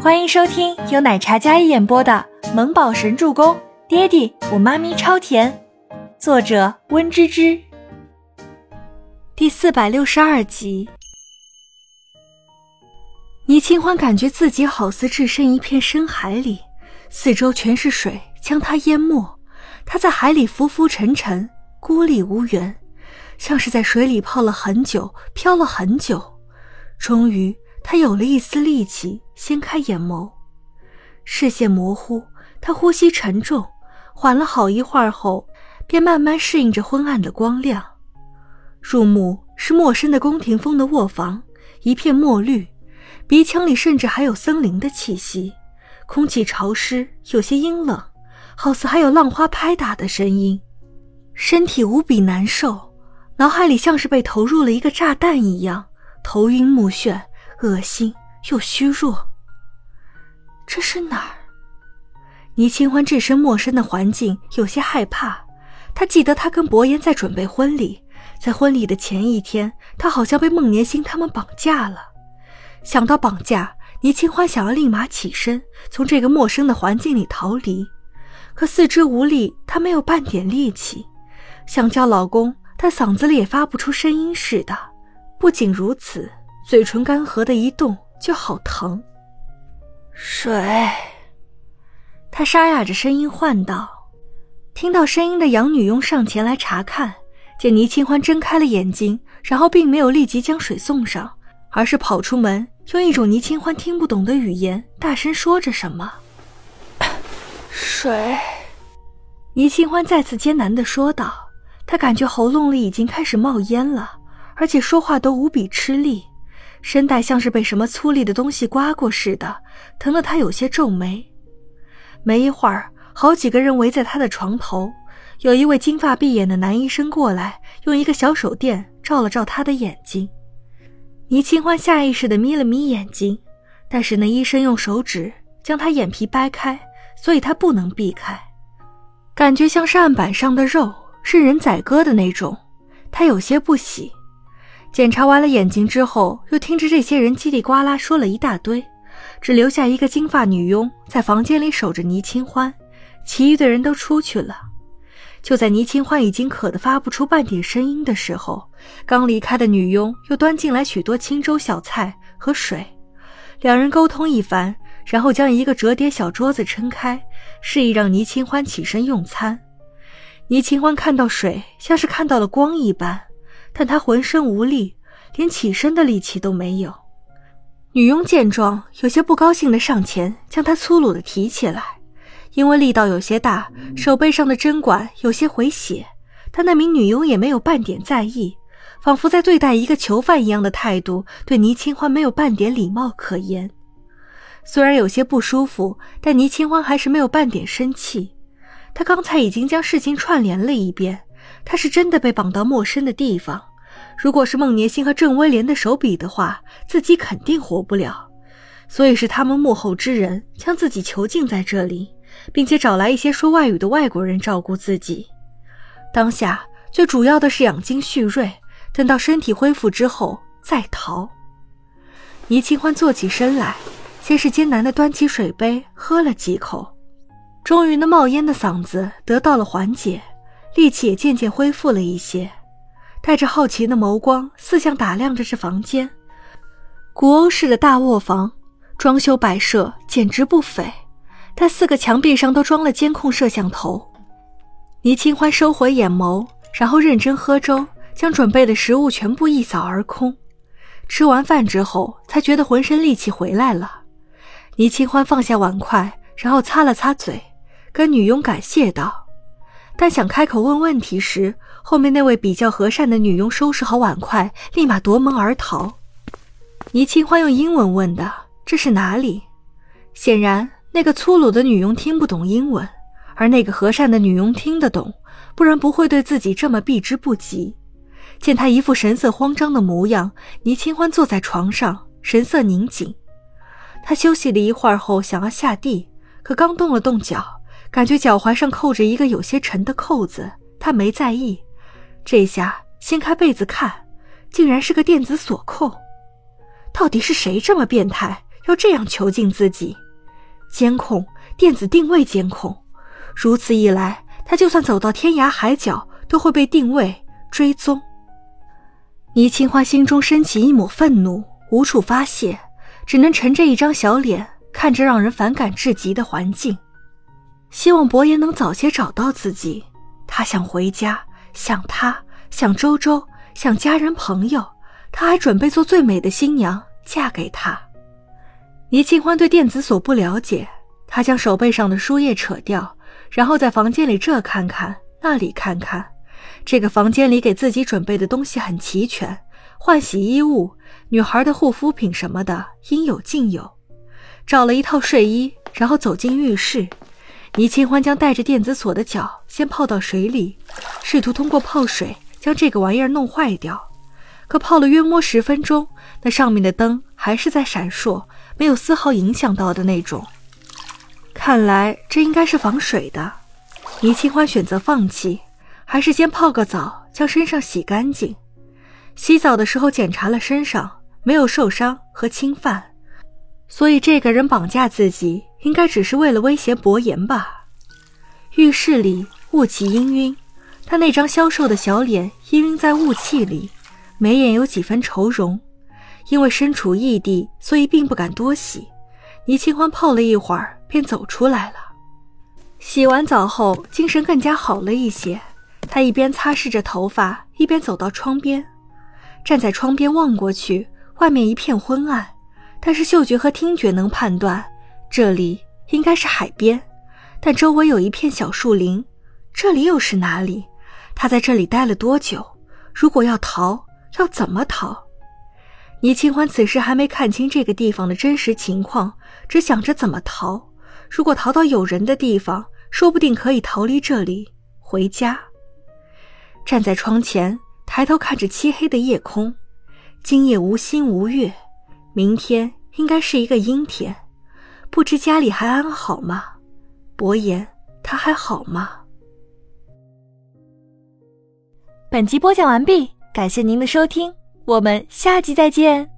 欢迎收听由奶茶加一演播的《萌宝神助攻》，爹地我妈咪超甜，作者温芝芝。第四百六十二集。倪清欢感觉自己好似置身一片深海里，四周全是水将他淹没，他在海里浮浮沉沉，孤立无援，像是在水里泡了很久，漂了很久，终于。他有了一丝力气，掀开眼眸，视线模糊，他呼吸沉重，缓了好一会儿后，便慢慢适应着昏暗的光亮。入目是陌生的宫廷风的卧房，一片墨绿，鼻腔里甚至还有森林的气息，空气潮湿，有些阴冷，好似还有浪花拍打的声音。身体无比难受，脑海里像是被投入了一个炸弹一样，头晕目眩。恶心又虚弱。这是哪儿？倪清欢置身陌生的环境，有些害怕。他记得他跟伯言在准备婚礼，在婚礼的前一天，他好像被孟年星他们绑架了。想到绑架，倪清欢想要立马起身，从这个陌生的环境里逃离，可四肢无力，她没有半点力气，想叫老公，但嗓子里也发不出声音似的。不仅如此。嘴唇干涸的一动就好疼。水，他沙哑着声音唤道。听到声音的养女佣上前来查看，见倪清欢睁开了眼睛，然后并没有立即将水送上，而是跑出门，用一种倪清欢听不懂的语言大声说着什么。水，倪清欢再次艰难地说道。他感觉喉咙里已经开始冒烟了，而且说话都无比吃力。声带像是被什么粗粝的东西刮过似的，疼得他有些皱眉。没一会儿，好几个人围在他的床头，有一位金发碧眼的男医生过来，用一个小手电照了照他的眼睛。倪清欢下意识地眯了眯眼睛，但是那医生用手指将他眼皮掰开，所以他不能避开。感觉像是案板上的肉，是人宰割的那种，他有些不喜。检查完了眼睛之后，又听着这些人叽里呱啦说了一大堆，只留下一个金发女佣在房间里守着倪清欢，其余的人都出去了。就在倪清欢已经渴得发不出半点声音的时候，刚离开的女佣又端进来许多清粥小菜和水，两人沟通一番，然后将一个折叠小桌子撑开，示意让倪清欢起身用餐。倪清欢看到水，像是看到了光一般。但他浑身无力，连起身的力气都没有。女佣见状，有些不高兴的上前将他粗鲁的提起来，因为力道有些大，手背上的针管有些回血。但那名女佣也没有半点在意，仿佛在对待一个囚犯一样的态度，对倪清欢没有半点礼貌可言。虽然有些不舒服，但倪清欢还是没有半点生气。他刚才已经将事情串联了一遍，他是真的被绑到陌生的地方。如果是孟年星和郑威廉的手笔的话，自己肯定活不了。所以是他们幕后之人将自己囚禁在这里，并且找来一些说外语的外国人照顾自己。当下最主要的是养精蓄锐，等到身体恢复之后再逃。倪清欢坐起身来，先是艰难地端起水杯喝了几口，终于那冒烟的嗓子得到了缓解，力气也渐渐恢复了一些。带着好奇的眸光，四向打量着这房间。古欧式的大卧房，装修摆设简直不菲，但四个墙壁上都装了监控摄像头。倪清欢收回眼眸，然后认真喝粥，将准备的食物全部一扫而空。吃完饭之后，才觉得浑身力气回来了。倪清欢放下碗筷，然后擦了擦嘴，跟女佣感谢道。但想开口问问题时，后面那位比较和善的女佣收拾好碗筷，立马夺门而逃。倪清欢用英文问的：“这是哪里？”显然，那个粗鲁的女佣听不懂英文，而那个和善的女佣听得懂，不然不会对自己这么避之不及。见她一副神色慌张的模样，倪清欢坐在床上，神色凝紧。他休息了一会儿后，想要下地，可刚动了动脚。感觉脚踝上扣着一个有些沉的扣子，他没在意。这下掀开被子看，竟然是个电子锁扣。到底是谁这么变态，要这样囚禁自己？监控，电子定位监控，如此一来，他就算走到天涯海角，都会被定位追踪。倪清欢心中升起一抹愤怒，无处发泄，只能沉着一张小脸，看着让人反感至极的环境。希望伯言能早些找到自己，他想回家，想他，想周周，想家人朋友。他还准备做最美的新娘，嫁给他。倪清欢对电子锁不了解，他将手背上的书页扯掉，然后在房间里这看看那里看看。这个房间里给自己准备的东西很齐全，换洗衣物、女孩的护肤品什么的应有尽有。找了一套睡衣，然后走进浴室。倪清欢将带着电子锁的脚先泡到水里，试图通过泡水将这个玩意儿弄坏掉。可泡了约摸十分钟，那上面的灯还是在闪烁。没有丝毫影响到的那种，看来这应该是防水的。倪清欢选择放弃，还是先泡个澡，将身上洗干净。洗澡的时候检查了身上，没有受伤和侵犯，所以这个人绑架自己，应该只是为了威胁伯言吧。浴室里雾气氤氲，他那张消瘦的小脸氤氲在雾气里，眉眼有几分愁容。因为身处异地，所以并不敢多洗。倪清欢泡了一会儿，便走出来了。洗完澡后，精神更加好了一些。他一边擦拭着头发，一边走到窗边，站在窗边望过去，外面一片昏暗，但是嗅觉和听觉能判断这里应该是海边。但周围有一片小树林，这里又是哪里？他在这里待了多久？如果要逃，要怎么逃？倪清欢此时还没看清这个地方的真实情况，只想着怎么逃。如果逃到有人的地方，说不定可以逃离这里，回家。站在窗前，抬头看着漆黑的夜空，今夜无星无月，明天应该是一个阴天。不知家里还安好吗？伯言，他还好吗？本集播讲完毕，感谢您的收听。我们下集再见。